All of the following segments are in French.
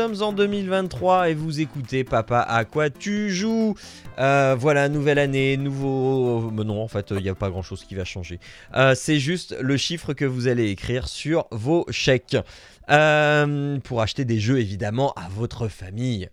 Sommes en 2023 et vous écoutez Papa à quoi tu joues? Euh, Voilà, nouvelle année, nouveau... euh, non, en fait, il n'y a pas grand-chose qui va changer. Euh, C'est juste le chiffre que vous allez écrire sur vos chèques. Euh, pour acheter des jeux, évidemment, à votre famille.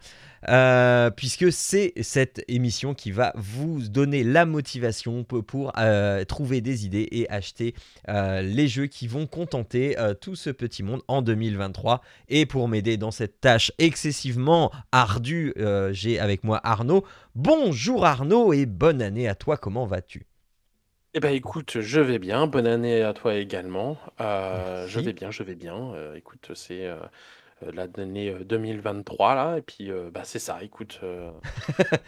Euh, puisque c'est cette émission qui va vous donner la motivation pour, pour, euh, trouver des idées et acheter euh, les jeux qui vont contenter tout ce petit monde en 2023. Et pour m'aider dans cette tâche excessivement ardue, j'ai avec moi Arnaud. Bonjour Arnaud et bonne année à toi, comment vas-tu? Eh ben écoute, je vais bien. Bonne année à toi également. Euh, je vais bien, je vais bien. Euh, écoute, c'est euh, l'année euh, 2023 là, et puis euh, bah c'est ça. Écoute, euh,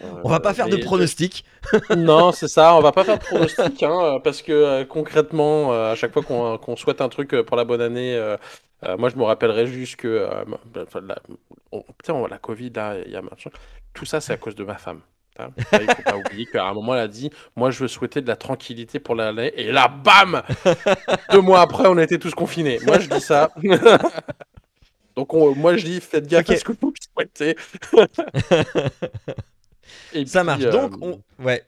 On va euh, pas faire de pronostics. Non, c'est ça. On va pas faire de pronostic, hein, euh, parce que euh, concrètement, euh, à chaque fois qu'on qu'on souhaite un truc euh, pour la bonne année, euh, euh, moi je me rappellerai juste que, euh, bah, la, on- on- la Covid là, il y a machin. Tout ça, c'est à cause de ma femme. hein. Il faut pas oublier qu'à un moment, elle a dit, moi, je veux souhaiter de la tranquillité pour l'année. Et là, bam Deux mois après, on était tous confinés. Moi, je dis ça. Donc, on- moi, je dis, faites gaffe Ok. à ce que vous souhaitez. Et Ça puis, marche. euh, Donc, on, ouais.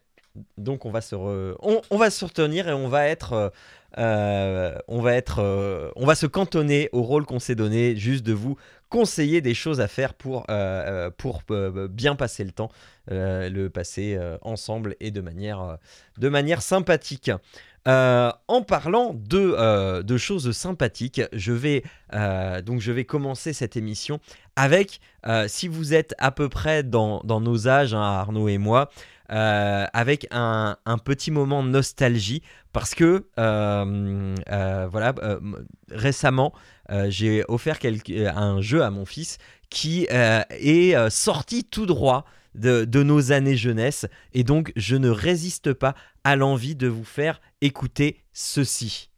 Donc, on va se, re- on, on va se retenir et on va être, euh, euh, on va être, euh, on va se cantonner au rôle qu'on s'est donné, juste de vous conseiller des choses à faire pour, euh, euh, pour euh, bien passer le temps, euh, le passer euh, ensemble et de manière, euh, de manière sympathique. Euh, en parlant de, euh, de choses sympathiques, je vais, euh, donc je vais commencer cette émission avec, si vous êtes à peu près dans, dans nos âges, hein, Arnaud et moi, avec un, un petit moment de nostalgie, parce que voilà, récemment, j'ai offert un jeu à mon fils qui est sorti tout droit de, nos années jeunesse, et donc je ne résiste pas à l'envie de vous faire écouter ceci.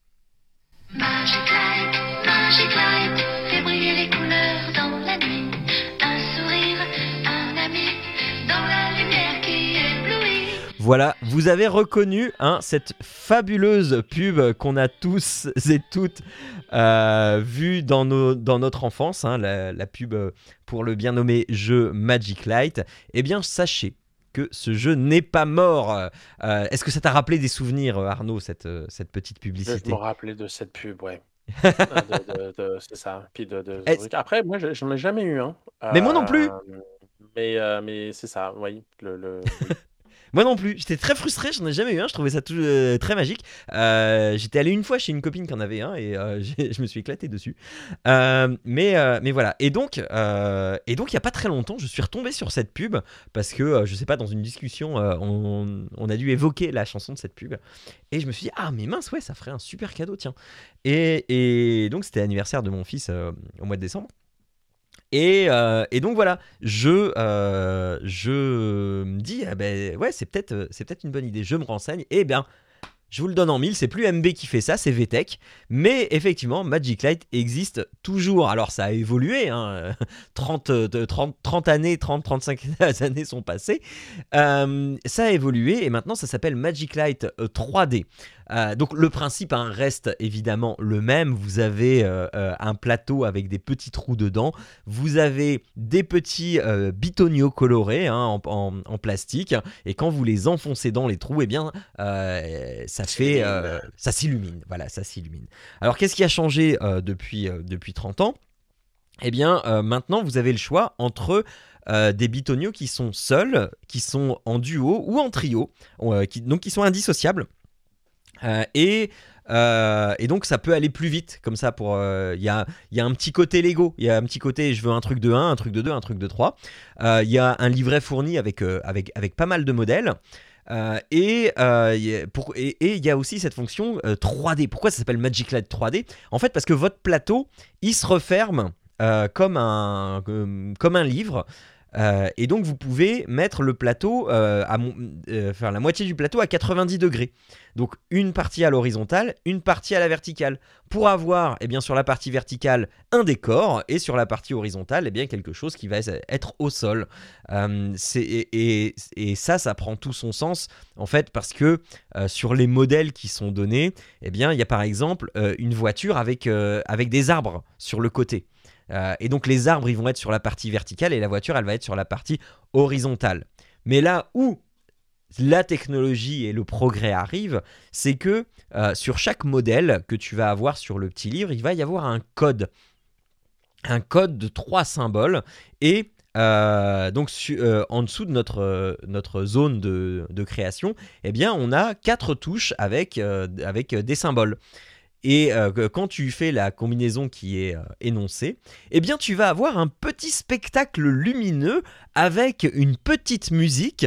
Voilà, vous avez reconnu hein, cette fabuleuse pub qu'on a tous et toutes euh, vue dans, nos- dans notre enfance, hein, la, la pub pour le bien nommé jeu Magic Light. Eh bien, sachez que ce jeu n'est pas mort. Euh, Est-ce que ça t'a rappelé des souvenirs, Arnaud, cette, cette petite Je publicité me rappelais de cette pub, ouais. De- c'est ça. Puis de, Après, moi, je- j'en ai jamais eu un. Mais moi non plus. Euh, Mais, euh, mais c'est ça, oui. Le. Moi non plus, j'étais très frustré, j'en ai jamais eu un, je trouvais ça tout, euh, très magique. Euh, j'étais allé une fois chez une copine qui en avait un et euh, je me suis éclaté dessus. Mais, mais voilà, et donc et donc il y a pas très longtemps, je suis retombé sur cette pub parce que je sais pas dans une discussion, on, a dû évoquer la chanson de cette pub et je me suis dit ah mais mince ouais ça ferait un super cadeau tiens. Et, et donc c'était l'anniversaire de mon fils au mois de décembre. Et, euh, et donc voilà, je, euh, me dis, ah ben ouais, c'est peut-être euh, c'est peut-être une bonne idée, je me renseigne, et bien, je vous le donne en mille, c'est plus MB qui fait ça, c'est VTech, mais effectivement, Magic Light existe toujours. Alors ça a évolué, hein, 30, euh, de 30, 30 années, 30-35 années sont passées, ça a évolué, et maintenant ça s'appelle Magic Light euh, 3D. Euh, donc le principe hein, reste évidemment le même. Vous avez euh, euh, un plateau avec des petits trous dedans. Vous avez des petits euh, bitonios colorés hein, en, en- en plastique. Et quand vous les enfoncez dans les trous, eh bien, ça fait, ça s'illumine. Voilà, ça s'illumine. Alors qu'est-ce qui a changé depuis, depuis 30 ans? Eh bien, maintenant, vous avez le choix entre euh, des bitonios qui sont seuls, qui sont en duo ou en trio, euh, qui, donc qui sont indissociables. Euh, et, euh, et donc ça peut aller plus vite comme ça pour euh, il y, a, un petit côté Lego. Il y a un petit côté je veux un truc de 1 un truc de 2 un truc de 3 Euh, il y a un livret fourni avec, avec, avec pas mal de modèles. Et il y a- aussi cette fonction euh, 3D pourquoi ça s'appelle Magic Light 3D en fait parce que votre plateau il se referme comme, un, comme un livre Euh, et donc vous pouvez mettre le plateau, euh, euh, la moitié du plateau à 90 degrés. Donc une partie à l'horizontale, une partie à la verticale. Pour avoir, eh bien, sur la partie verticale, un décor, et sur la partie horizontale, eh bien, quelque chose qui va être au sol. Euh, et, ça, ça prend tout son sens, en fait, parce que sur les modèles qui sont donnés, eh bien, il y a par exemple une voiture avec, avec des arbres sur le côté. Euh, et donc les arbres, ils vont être sur la partie verticale et la voiture, elle va être sur la partie horizontale. Mais là où la technologie et le progrès arrivent, c'est que euh, sur chaque modèle que tu vas avoir sur le petit livre, il va y avoir un code. Un code de trois symboles. Et euh, donc en dessous de notre, notre zone de, de création, eh bien on a quatre touches avec, avec des symboles. Et euh, quand tu fais la combinaison qui est euh, énoncée, eh bien tu vas avoir un petit spectacle lumineux avec une petite musique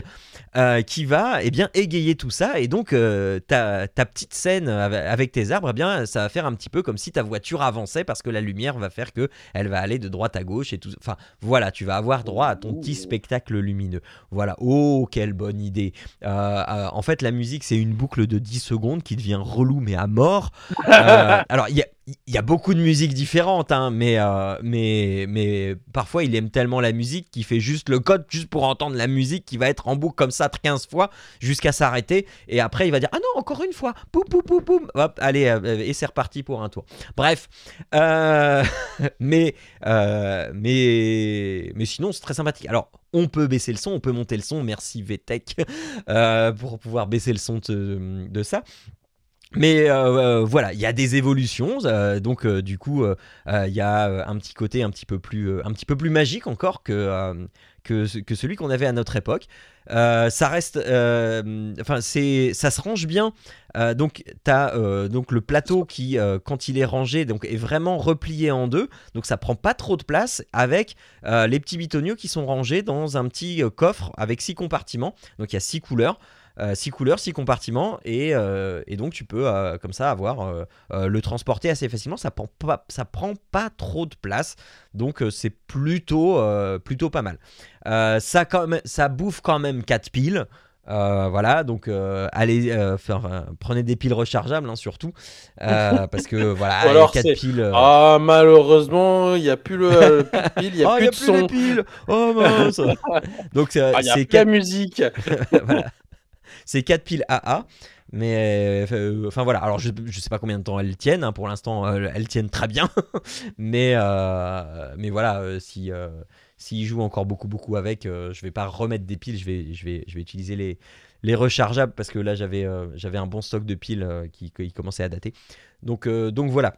euh, qui va eh bien égayer tout ça. Et donc euh, ta, ta petite scène avec tes arbres, eh bien ça va faire un petit peu comme si ta voiture avançait parce que la lumière va faire que elle va aller de droite à gauche et tout. Enfin voilà, tu vas avoir droit à ton petit Ouh. spectacle lumineux. Voilà. Oh quelle bonne idée. Euh, en fait la musique c'est une boucle de 10 secondes qui devient relou mais à mort. Euh, alors, il y a, beaucoup de musiques différentes, hein, mais, euh, mais, mais parfois il aime tellement la musique qu'il fait juste le code juste pour entendre la musique qui va être en boucle comme ça 15 fois jusqu'à s'arrêter. Et après, il va dire Ah non, encore une fois, poum, poum, poum, poum. Hop, allez, euh, et c'est reparti pour un tour. Bref, mais, mais, mais sinon, c'est très sympathique. Alors, on peut baisser le son, on peut monter le son. Merci VTech pour pouvoir baisser le son de ça. Mais euh, euh, voilà, il y a des évolutions, euh, donc du coup, il y a un petit côté un petit peu plus, magique encore que, que, ce- que celui qu'on avait à notre époque. Ça reste, enfin, c'est, ça se range bien. Donc, tu as donc le plateau qui, quand il est rangé, est vraiment replié en deux. Donc, ça prend pas trop de place avec les petits bitoniaux qui sont rangés dans un petit coffre avec six compartiments. Donc, il y a six couleurs. Euh, six couleurs, six compartiments, et, euh, et donc tu peux euh, comme ça avoir le transporter assez facilement. Ça prend pas, ça prend pas trop de place, donc c'est plutôt, plutôt pas mal. Ça, quand même, ça bouffe quand même 4 piles. Euh, voilà, donc euh, allez, euh, faire, prenez des piles rechargeables hein, surtout, parce que voilà, Ou alors 4 c'est- piles. Ah, malheureusement, il n'y a plus le, plus de pile, il n'y a oh, plus y a de plus son. les piles. Oh mince. donc Ah, c'est plus la quatre- musique. voilà. C'est 4 piles AA. Mais euh, enfin voilà, alors je, je sais pas combien de temps elles tiennent, hein, pour l'instant euh, elles tiennent très bien, mais, euh, mais voilà, si, s'ils jouent encore beaucoup beaucoup avec, je vais pas remettre des piles, je vais, je vais, je vais utiliser les, les rechargeables parce que là j'avais, un bon stock de piles qui, qui commençait à dater. Donc, donc voilà.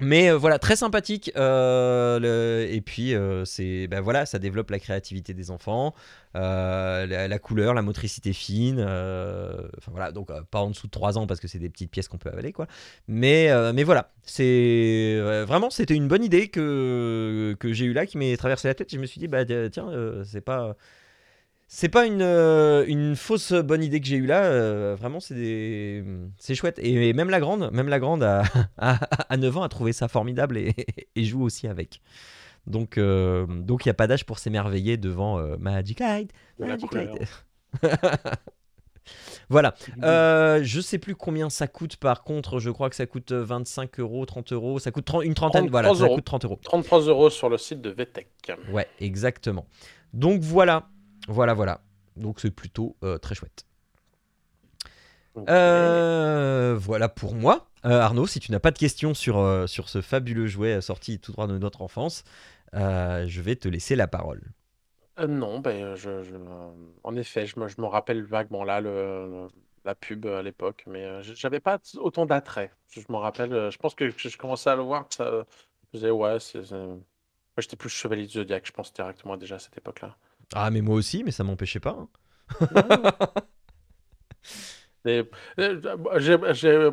Mais euh, voilà, très sympathique. euh, et puis, euh, c'est, ben voilà, ça développe la créativité des enfants, la, couleur, la motricité fine. Enfin voilà, donc pas en dessous de 3 ans parce que c'est des petites pièces qu'on peut avaler, quoi. Mais, mais voilà, c'est vraiment, c'était une bonne idée que, que j'ai eu là qui m'est traversé la tête. Je me suis dit, bah tiens, c'est pas. C'est pas une, euh, une fausse bonne idée que j'ai eue là, euh, vraiment c'est des... c'est chouette. Et même la grande, même la grande à, à, à 9 ans a trouvé ça formidable et, et joue aussi avec. Donc euh, donc il n'y a pas d'âge pour s'émerveiller devant Magic Light. Magic. Light. voilà. Je sais plus combien ça coûte par contre, je crois que ça coûte 25 euros, 30 euros, ça coûte 30 une trentaine, 30 voilà, ça euros. coûte 30 euros. 33 euros sur le site de VTech. Ouais, exactement. Donc voilà, voilà, voilà. Donc c'est plutôt euh, très chouette. Euh, voilà pour moi. Euh, Arnaud, si tu n'as pas de questions sur, sur ce fabuleux jouet sorti tout droit de notre enfance, je vais te laisser la parole. Non, ben, je, je- en effet, je me, je me rappelle vaguement là le, le- la pub à l'époque, mais je- j'avais pas autant d'attrait. Je, me rappelle, je pense que, je commençais à le voir, ça je disais, ouais, c'est. Moi, j'étais plus Chevalier du Zodiac, je pense directement déjà à cette époque-là. Ah, mais moi aussi, mais ça m'empêchait pas. hein. Et, euh, j'ai, j'ai-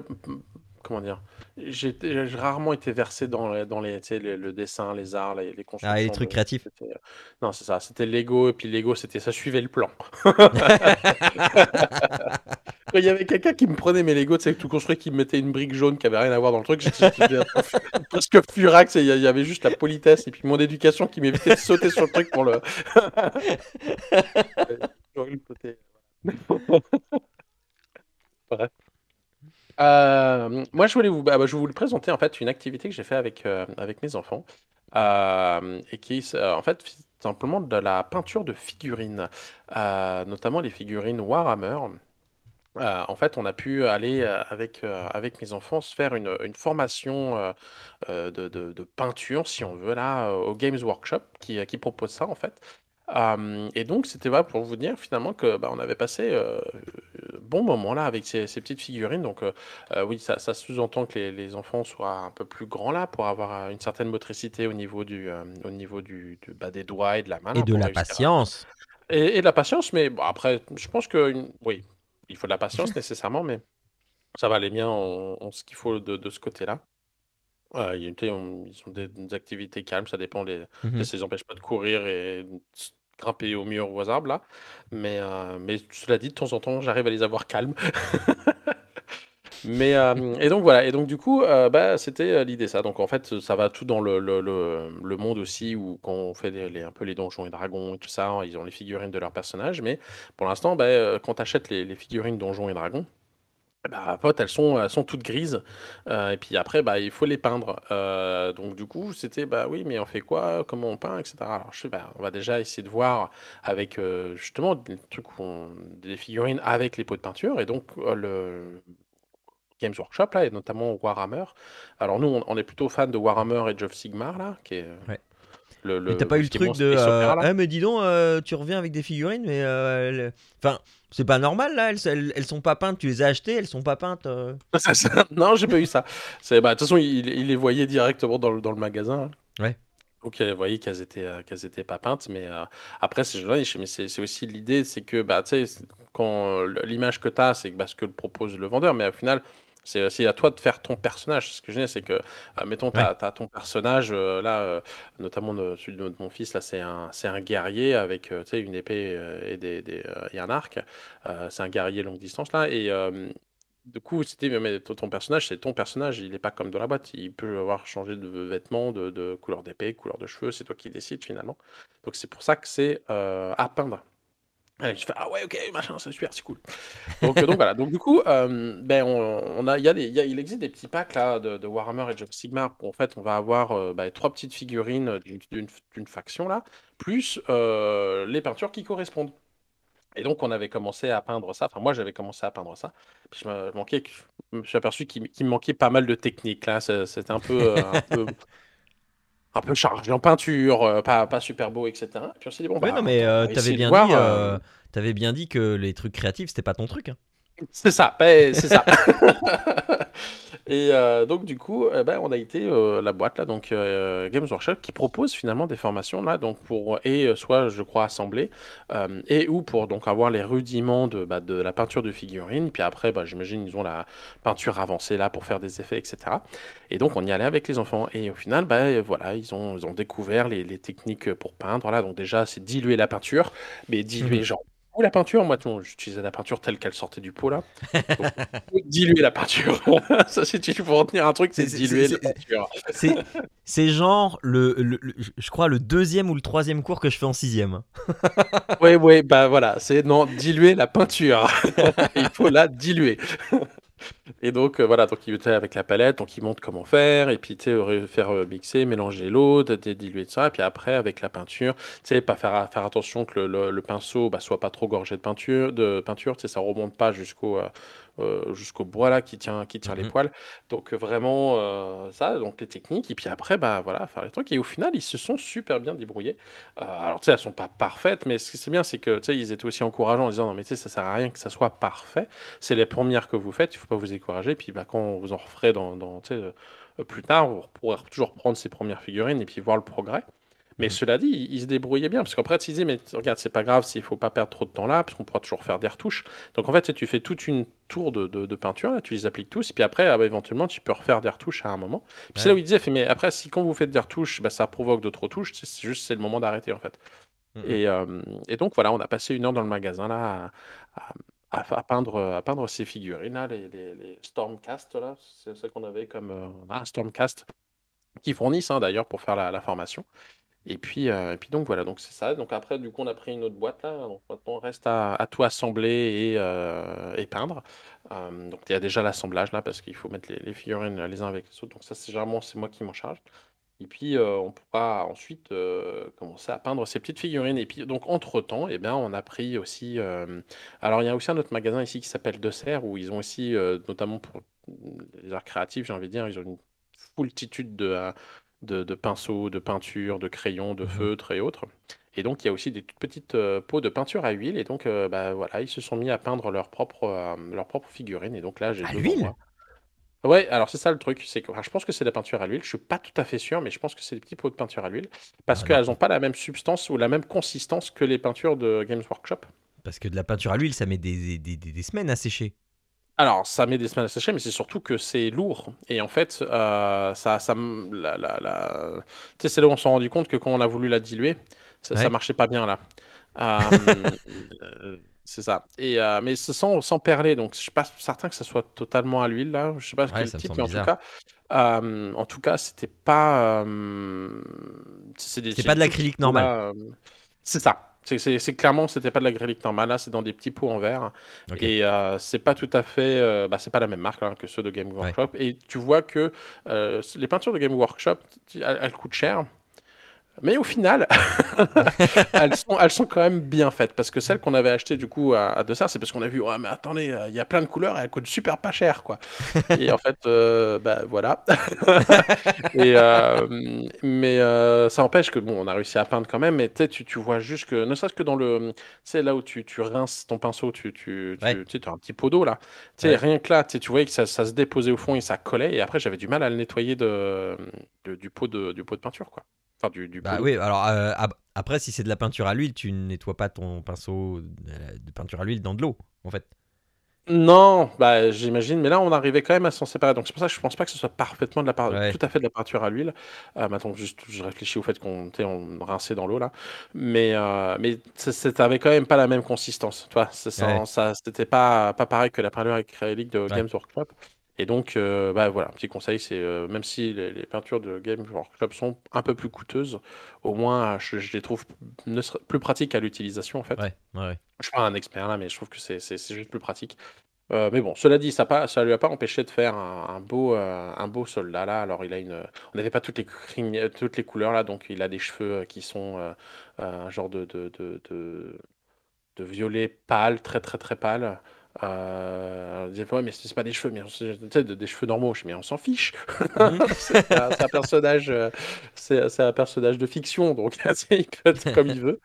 comment dire, j'ai j'ai rarement été versé dans, dans les, le, dessin, les arts, les, les constructions. Ah, les trucs de- créatifs. c'était- Non, c'est ça, c'était Lego, et puis Lego, c'était ça suivait le plan. Quand il y avait quelqu'un qui me prenait mes Lego, tu sais, tout construit, qui me mettait une brique jaune qui avait rien à voir dans le truc, j'étais presque furax. et Il y avait juste la politesse et puis mon éducation qui m'évitait de sauter sur le truc pour le. J'aurais eu le côté- Bref. Euh, moi, je voulais vous, bah, bah, je vais vous le présenter en fait une activité que j'ai fait avec euh, avec mes enfants euh, et qui est euh, en fait simplement de la peinture de figurines, notamment les figurines Warhammer. En fait, on a pu aller avec, avec mes enfants se faire une, une formation de, de- de peinture, si on veut, là, au Games Workshop, qui, qui propose ça, en fait. Et donc, c'était voilà, pour vous dire finalement que bah, on avait passé euh, bon moment là avec ces, ces petites figurines. Donc, oui, ça, ça sous-entend que les, les enfants soient un peu plus grands là pour avoir une certaine motricité au niveau du, euh, au niveau du, du- bah, des doigts et de la main. Et là, de pour la réussir à- patience. et, et de la patience, mais bon, après, je pense que une- oui, il faut de la patience nécessairement, mais ça va aller bien en, en ce qu'il faut de, de ce côté-là. Euh, il y a on- ils ont des, des activités calmes, ça dépend. Les, Mhm. Ça les empêche pas de courir et de grimper au mur ou aux arbres là. Mais, euh, mais cela dit, de temps en temps, j'arrive à les avoir calmes. Mais euh, et donc voilà et donc du coup euh, bah c'était euh, l'idée ça donc en fait ça va tout dans le, le, le, monde aussi où quand on fait les, un peu les donjons et dragons et tout ça ils ont les figurines de leurs personnages mais pour l'instant bah, quand tu achètes les, figurines donjons et dragons bah, pote, elles sont, elles sont toutes grises. et puis après, bah, il faut les peindre. Donc du coup, c'était, bah oui, mais on fait quoi? Comment on peint, etc. Alors je sais, on va déjà essayer de voir avec justement des trucs des figurines avec les pots de peinture. Et donc le Games Workshop, là, et notamment Warhammer. Alors nous, on, on est plutôt fan de Warhammer et of Sigmar, là, qui est euh, Ouais. le, Mais t'as pas eu le truc de. euh, ah, mais dis donc, euh, tu reviens avec des figurines, mais. euh, Enfin, c'est pas normal là, elles, elles, elles sont pas peintes, tu les as achetées, elles sont pas peintes. Non, j'ai pas eu ça. C'est, bah, de toute façon, il, il les voyait directement dans le, dans le magasin. hein. Ouais. Donc, il voyait qu'elles étaient, qu'elles étaient pas peintes. Mais euh, après, c'est, c'est, aussi l'idée, c'est que bah, tu sais, quand l'image que tu as, c'est que, bah, ce que propose le vendeur. Mais au final, c'est aussi à toi de faire ton personnage. Ce que je dis, c'est que, euh, mettons, tu as, ton personnage, euh, là, euh, notamment de- celui de mon fils, là, c'est un, c'est un guerrier avec euh, une épée et, des, des, et un arc. C'est un guerrier longue distance, là. Et. du coup, c'était mais ton ton personnage, c'est ton personnage, il n'est pas comme dans la boîte. Il peut avoir changé de vêtements, de, de couleur d'épée, couleur de cheveux, c'est toi qui décides finalement. Donc c'est pour ça que c'est euh, à peindre. Et je fais ah ouais ok machin c'est super c'est cool. Donc, euh, donc voilà donc du coup euh, ben on, a il y a existe des petits packs là de, Warhammer et of Sigmar où en fait on va avoir euh, ben, trois petites figurines d'une faction là plus les peintures qui correspondent. Et donc, on avait commencé à peindre ça. Enfin, moi, j'avais commencé à peindre ça. Puis je me, manquais, je suis aperçu qu'il me manquait pas mal de techniques. Là, c'était un peu, un peu chargé en peinture, euh, pas, pas super beau, etc. Puis on s'est dit bon, Ouais, bah, non, mais euh, t'avais bien, dit, euh, euh, t'avais bien dit que les trucs créatifs, c'était pas ton truc. hein. C'est ça, ben, c'est ça. Et euh, donc du coup, eh ben, on a été euh, la boîte là, donc euh, Games Workshop, qui propose finalement des formations là, donc pour et soit je crois assembler euh, et ou pour donc avoir les rudiments de, bah, de la peinture de figurines. Puis après, bah, j'imagine ils ont la peinture avancée là pour faire des effets, etc. Et donc on y allait avec les enfants. Et au final, bah, voilà, ils ont, ils ont découvert les, les techniques pour peindre. Là, donc déjà c'est diluer la peinture, mais diluer Mhm. genre ou la peinture, moi j'utilisais la peinture telle qu'elle sortait du pot là. Donc, diluer la peinture. Ça, si tu faut retenir un truc, c'est C'est- diluer c'est- la c'est- peinture. C'est, c'est genre, le, le- le- je crois, le deuxième ou le troisième cours que je fais en sixième. Oui, oui, bah voilà, c'est non, diluer la peinture. Il faut la diluer. Et donc, euh, voilà, donc il était avec la palette, donc il montre comment faire, et puis tu sais, faire euh, mixer, mélanger l'eau, diluer ça, et puis après, avec la peinture, tu sais, pas faire, attention que le pinceau bah, soit pas trop gorgé de peinture, de peinture, tu sais, ça remonte pas jusqu'au euh, euh, jusqu'au bois là qui tient, qui tient les Mhm. poils. Donc, euh, vraiment, euh, ça, donc les techniques, et puis après, bah voilà, faire les trucs, et au final, ils se sont super bien débrouillés. Euh, alors, tu sais, elles sont pas parfaites, mais ce qui c'est bien, c'est que, tu sais, ils étaient aussi encourageants en disant, non, mais tu sais, ça sert à rien que ça soit parfait. C'est les premières que vous faites, il faut pas vous décourager. Puis, bah, quand vous en referez dans, dans, tu sais, plus tard, vous pourrez toujours prendre ces premières figurines et puis voir le progrès. Mais Mhm. cela dit, ils se débrouillaient bien, parce qu'après, tu disais, mais regarde, c'est pas grave s'il faut pas perdre trop de temps là, parce qu'on pourra toujours faire des retouches. Donc, en fait, tu fais toute une tour de, de, de peinture, là, tu les appliques tous, et puis après, ah bah, éventuellement, tu peux refaire des retouches à un moment. Puis c'est là où il disait, fait, mais après, si quand vous faites des retouches, bah, ça provoque d'autres retouches, c'est juste c'est le moment d'arrêter, en fait. Mhm. Et, euh, et donc voilà, on a passé une heure dans le magasin là à, à- à, à peindre, à peindre ces figurines-là, les, les, les Stormcast, là, c'est ce qu'on avait comme euh, ah, Stormcast, qui fournissent hein, d'ailleurs pour faire la, la formation. Et puis, euh, et puis donc voilà, donc c'est ça. Donc après, du coup, on a pris une autre boîte là. Donc maintenant, on reste à, tout assembler et, euh, peindre. Euh, donc il y a déjà l'assemblage là parce qu'il faut mettre les, figurines les uns avec les autres. Donc ça, c'est généralement c'est moi qui m'en charge. Et puis on pourra ensuite commencer à peindre ces petites figurines. Et puis donc entre-temps, eh bien, on a pris aussi. alors il y a aussi un autre magasin ici qui s'appelle De Serre où ils ont aussi, notamment pour les arts créatifs, j'ai envie de dire, ils ont une foultitude de, de, de pinceaux, de peintures, de crayons, de Mhm. feutres et autres. Et donc il y a aussi des toutes petites euh, pots de peinture à huile. Et donc euh, bah, voilà, ils se sont mis à peindre leurs propres euh, leurs propres figurines. Et donc là, j'ai À l'huile? moi. Ouais, alors c'est ça le truc, c'est que je pense que c'est de la peinture à l'huile. Je suis pas tout à fait sûr, mais je pense que c'est des petits pots de peinture à l'huile parce Ah, qu'elles non. n'ont pas la même substance ou la même consistance que les peintures de Games Workshop. Parce que de la peinture à l'huile, ça met des, des, des- des semaines à sécher. Alors, ça met des semaines à sécher, mais c'est surtout que c'est lourd. Et en fait, euh, ça, ça, la, la, la- Tu sais, c'est là où on s'est rendu compte que quand on a voulu la diluer, ça, ça Ouais. marchait pas bien là. Euh, euh, c'est ça. Et, euh, mais sans, sans perler, donc je suis pas certain que ça soit totalement à l'huile là. Je sais pas Ouais, quel type, mais en tout cas, en tout cas, c'était pas. c'est pas de l'acrylique normal. C'est ça. C'est clairement, c'était pas de l'acrylique normal. Là, c'est dans des petits pots en verre. Et euh, c'est pas tout à fait, euh, bah, c'est pas la même marque hein, que ceux de Game Ouais. Workshop. Et tu vois que euh, les peintures de Game Workshop, elles coûtent cher. Mais au final, elles sont, elles sont quand même bien faites. Parce que celles qu'on avait achetées du coup à, à Dessert, c'est parce qu'on a vu, ouais, mais attendez, euh, il y a plein de couleurs et elles coûtent super pas cher, quoi. Et en fait, euh, bah voilà. et, euh, mais euh, ça empêche que, bon, on a réussi à peindre quand même. Mais tu vois juste que, ne serait-ce que dans le. Là où tu, tu rinces ton pinceau, tu, tu, tu, Ouais. tu sais, as un petit pot d'eau là. Tu sais, Ouais. rien que là, tu voyais que ça, ça se déposait au fond et ça collait. Et après, j'avais du mal à le nettoyer de, de- du, pot de, du pot de peinture, quoi. Enfin, du, Bah oui, alors euh, ab- après, si c'est de la peinture à l'huile, tu ne nettoies pas ton pinceau de peinture à l'huile dans de l'eau, en fait. Non, bah j'imagine, mais là on arrivait quand même à s'en séparer, donc c'est pour ça que je pense pas que ce soit parfaitement de la par- Ouais. tout à fait de la peinture à l'huile. Euh, maintenant, juste, je réfléchis au fait qu'on on rinçait dans l'eau là, mais euh, mais ça avait quand même pas la même consistance, tu vois. c'est ça, Ouais. ça c'était pas pas pareil que la peinture acrylique de Ouais. Games Workshop. Et donc, euh, bah voilà, un petit conseil, c'est euh, même si les, les peintures de Games Workshop sont un peu plus coûteuses, au moins je, je les trouve ne plus pratiques à l'utilisation en fait. Ouais, ouais. Je suis pas un expert là, mais je trouve que c'est juste plus pratique. Euh, mais bon, cela dit, ça ça lui a pas empêché de faire un, un beau, euh, un beau soldat là. Alors il a une, on n'avait pas toutes les toutes les couleurs là, donc il a des cheveux euh, qui sont euh, euh, un genre de, de, de, de, de violet pâle, très très très pâle. Euh, on disait, ouais, mais c'est pas des cheveux, mais on tu des cheveux normaux. Je dis, mais on s'en fiche. Mhm. c'est un, personnage, euh, c'est un personnage de fiction, donc il peut être comme il veut.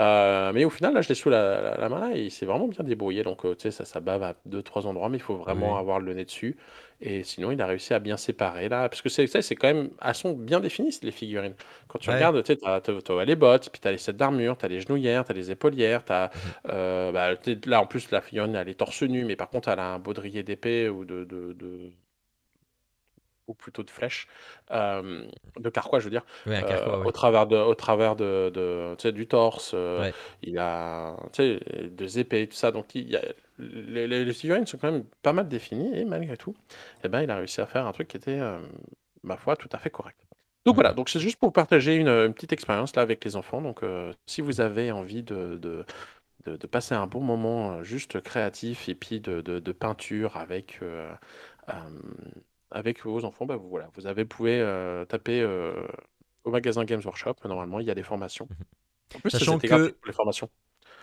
Euh, mais au final, là, je l'ai sous la, la- la main là, et il s'est vraiment bien débrouillé. Donc, euh, tu sais, ça, ça bave à deux, trois endroits, mais il faut vraiment Oui. avoir le nez dessus. Et sinon, il a réussi à bien séparer là, parce que c'est c'est quand même, elles sont bien définies les figurines. Quand tu Ouais. regardes, tu t'as les bottes, puis t'as les sets d'armure, t'as les genouillères, t'as les épaulières, euh, bah, tu sais, là en plus la figurine elle est torse nu, mais par contre elle a un baudrier d'épée ou de, de, de- ou plutôt de flèche, euh, de carquois je veux dire, euh, ouais. au travers de, au travers de, de- tu sais, du torse. euh, Ouais. Il a, des épées, tout ça. Donc il y a, les, les- les figurines sont quand même pas mal définies et malgré tout, eh ben, il a réussi à faire un truc qui était, ma foi, tout à fait correct. Donc voilà, donc c'est juste pour partager une, une petite expérience là avec les enfants. Donc euh, si vous avez envie de, de, de- de passer un bon moment euh, juste créatif et puis de, de- de peinture avec, euh, euh, avec vos enfants, bah, vous, voilà, vous avez, pouvez euh, taper euh, au magasin Games Workshop. Normalement, il y a des formations. En plus, Sachant que- pour les formations.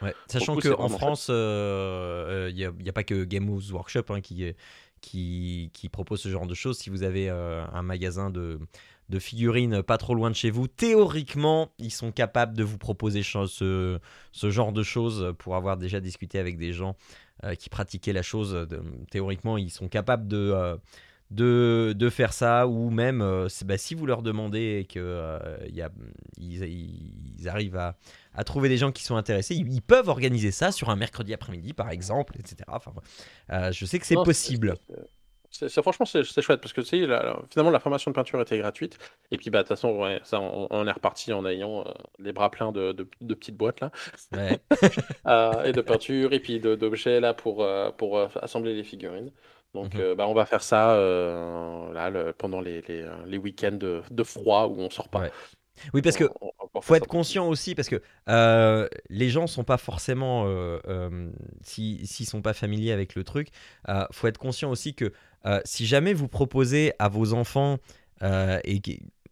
Ouais. Sachant qu'en France, il n'y a, y a pas que Game Workshop hein, qui, qui, qui propose ce genre de choses. Si vous avez euh, un magasin de, de figurines pas trop loin de chez vous, théoriquement, ils sont capables de vous proposer ce, ce genre de choses pour avoir déjà discuté avec des gens euh, qui pratiquaient la chose. De- théoriquement, ils sont capables de... euh, de, de faire ça ou même euh, bah, si vous leur demandez et que euh, y a, ils, ils arrivent à, à trouver des gens qui sont intéressés. Ils, ils peuvent organiser ça sur un mercredi après-midi, par exemple, etc. Enfin, je sais que c'est possible. c'est- C'est c'est- franchement, c'est chouette parce que tu sais, finalement, la formation de peinture était gratuite. Et puis, bah, de toute façon, ouais, ça, on, on est reparti en ayant euh, les bras pleins de, de- de petites boîtes là, Ouais. euh, et de peinture, et puis de- d'objets là pour, euh, pour assembler les figurines. Donc, Mhm. euh, bah, on va faire ça là, le- pendant les, les, les week-ends de, de froid où on sort pas. Ouais. Oui, parce que On- on- faut être conscient aussi parce que euh, les gens sont pas forcément euh, euh, si- s'ils sont pas familiers avec le truc faut être conscient aussi que si jamais vous proposez à vos enfants et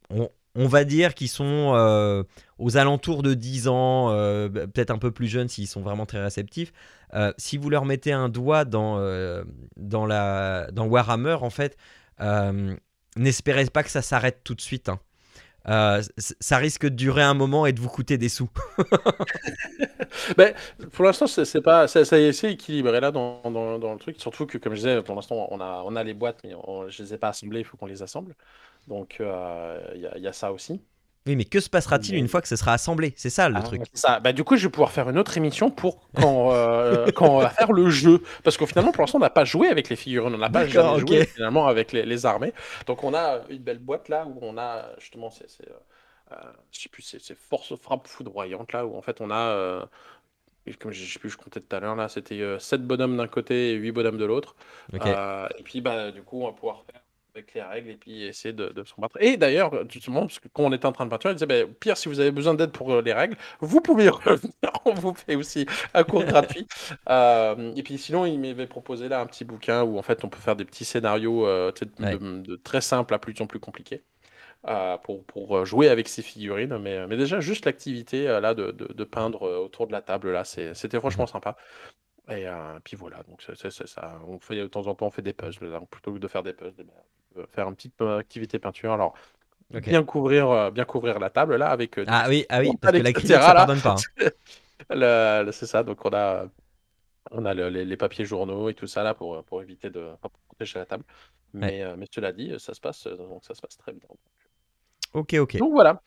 on, on va dire qu'ils sont aux alentours de 10 ans peut-être un peu plus jeunes s'ils sont vraiment très réceptifs si vous leur mettez un doigt dans dans la dans Warhammer en fait n'espérez pas que ça s'arrête tout de suite hein. Euh, ça risque de durer un moment et de vous coûter des sous. Ben, pour l'instant, c'est pas, ça, ça est, équilibré là dans, dans, le truc. Surtout que, comme je disais, pour l'instant, on a, on a les boîtes, mais on, je les ai pas assemblées. Il faut qu'on les assemble. Donc, euh, il y a ça aussi. Oui, mais que se passera-t-il une fois que ce sera assemblé? C'est ça le Ah, truc. ça. Bah, du coup, je vais pouvoir faire une autre émission pour quand, euh, quand on va faire le jeu. Parce qu'au finalement, pour l'instant, on n'a pas joué avec les figurines. On n'a pas jamais joué finalement avec les, les armées. Donc, on a une belle boîte là où on a justement, c'est, euh, je sais plus, c'est, c'est force frappe foudroyante là où en fait on a, euh, comme je sais plus, je comptais tout à l'heure là, c'était 7 bonhommes d'un côté et 8 bonhommes de l'autre. Et puis, bah, du coup, on va pouvoir faire avec les règles et puis essayer de, de se combattre. Et d'ailleurs, justement, parce que quand on était en train de peinture, il disait, bah, pire, si vous avez besoin d'aide pour euh, les règles, vous pouvez revenir, on vous fait aussi un cours gratuit. Euh, et puis sinon, il m'avait proposé là un petit bouquin où en fait, on peut faire des petits scénarios euh, de, Ouais. de- de très simples à plus en plus compliqués. euh, pour, pour jouer avec ces figurines, mais, mais déjà juste l'activité là de, de, peindre autour de la table là, c'était franchement sympa. Et euh, puis voilà, donc c'est ça. On fait de temps en temps, on fait des puzzles. là. plutôt que de faire des puzzles, peut faire une petite euh, activité peinture. Alors, Ok. bien couvrir, euh, bien couvrir la table là avec euh, Ah oui, ah oui, parce que l'acrylique etc., ça pardonne pas. hein. c'est ça. Donc on a, on a le- les, les papiers journaux et tout ça là pour, pour éviter de pour protéger la table. Mais, euh, mais cela dit, ça se passe, euh, donc ça se passe très bien. Ok, ok. Donc voilà.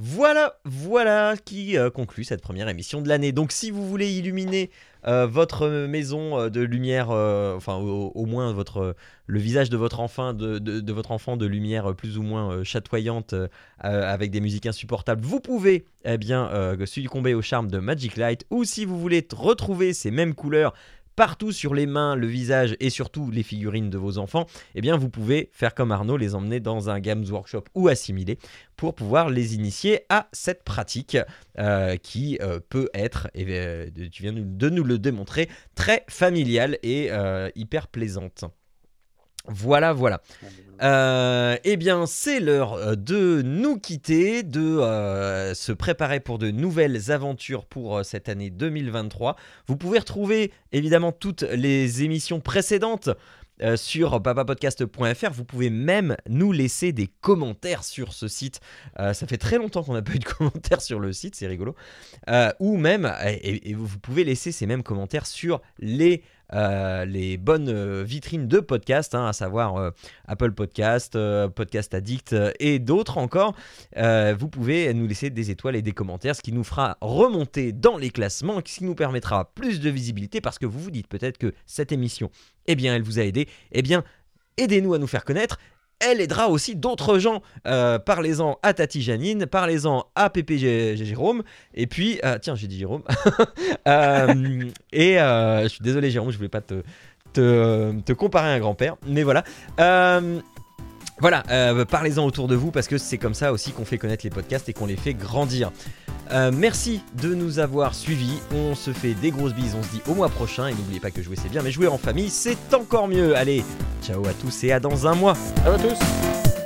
Voilà, voilà qui euh, conclut cette première émission de l'année. Donc, si vous voulez illuminer euh, votre maison euh, de lumière, enfin au, moins votre le visage de votre enfant, de, votre enfant de lumière plus ou moins chatoyante avec des musiques insupportables, vous pouvez eh bien succomber au charme de Magic Light. Ou si vous voulez retrouver ces mêmes couleurs partout sur les mains, le visage et surtout les figurines de vos enfants, eh bien vous pouvez faire comme Arnaud, les emmener dans un Games Workshop ou assimiler pour pouvoir les initier à cette pratique euh, qui euh, peut être, et euh, tu viens de nous le démontrer, très familiale et euh, hyper plaisante. Voilà, voilà. Euh, eh bien, c'est l'heure euh, de nous quitter, de euh, se préparer pour de nouvelles aventures pour cette année 2023. Vous pouvez retrouver évidemment toutes les émissions précédentes sur papapodcast.fr. Vous pouvez même nous laisser des commentaires sur ce site. Ça fait très longtemps qu'on n'a pas eu de commentaires sur le site, c'est rigolo. Ou même, et vous pouvez laisser ces mêmes commentaires sur les, euh, les bonnes euh, vitrines de podcast, hein, à savoir euh, Apple Podcast, Podcast Addict et d'autres encore. Vous pouvez nous laisser des étoiles et des commentaires, ce qui nous fera remonter dans les classements, ce qui nous permettra plus de visibilité parce que vous vous dites peut-être que cette émission, eh bien, elle vous a aidé. Eh bien, aidez-nous à nous faire connaître. Elle aidera aussi d'autres gens. Euh, parlez-en à Tati Janine, parlez-en à Pépé Jérôme, et puis, euh, tiens, j'ai dit Jérôme. Euh, et je suis désolé, Jérôme, je voulais pas te, te comparer à un grand-père, mais voilà. Voilà, euh, parlez-en autour de vous parce que c'est comme ça aussi qu'on fait connaître les podcasts et qu'on les fait grandir. Euh, merci de nous avoir suivis. On se fait des grosses bises. On se dit au mois prochain. Et n'oubliez pas que jouer c'est bien, mais jouer en famille c'est encore mieux. Allez, ciao à tous et à dans un mois. Ciao à tous.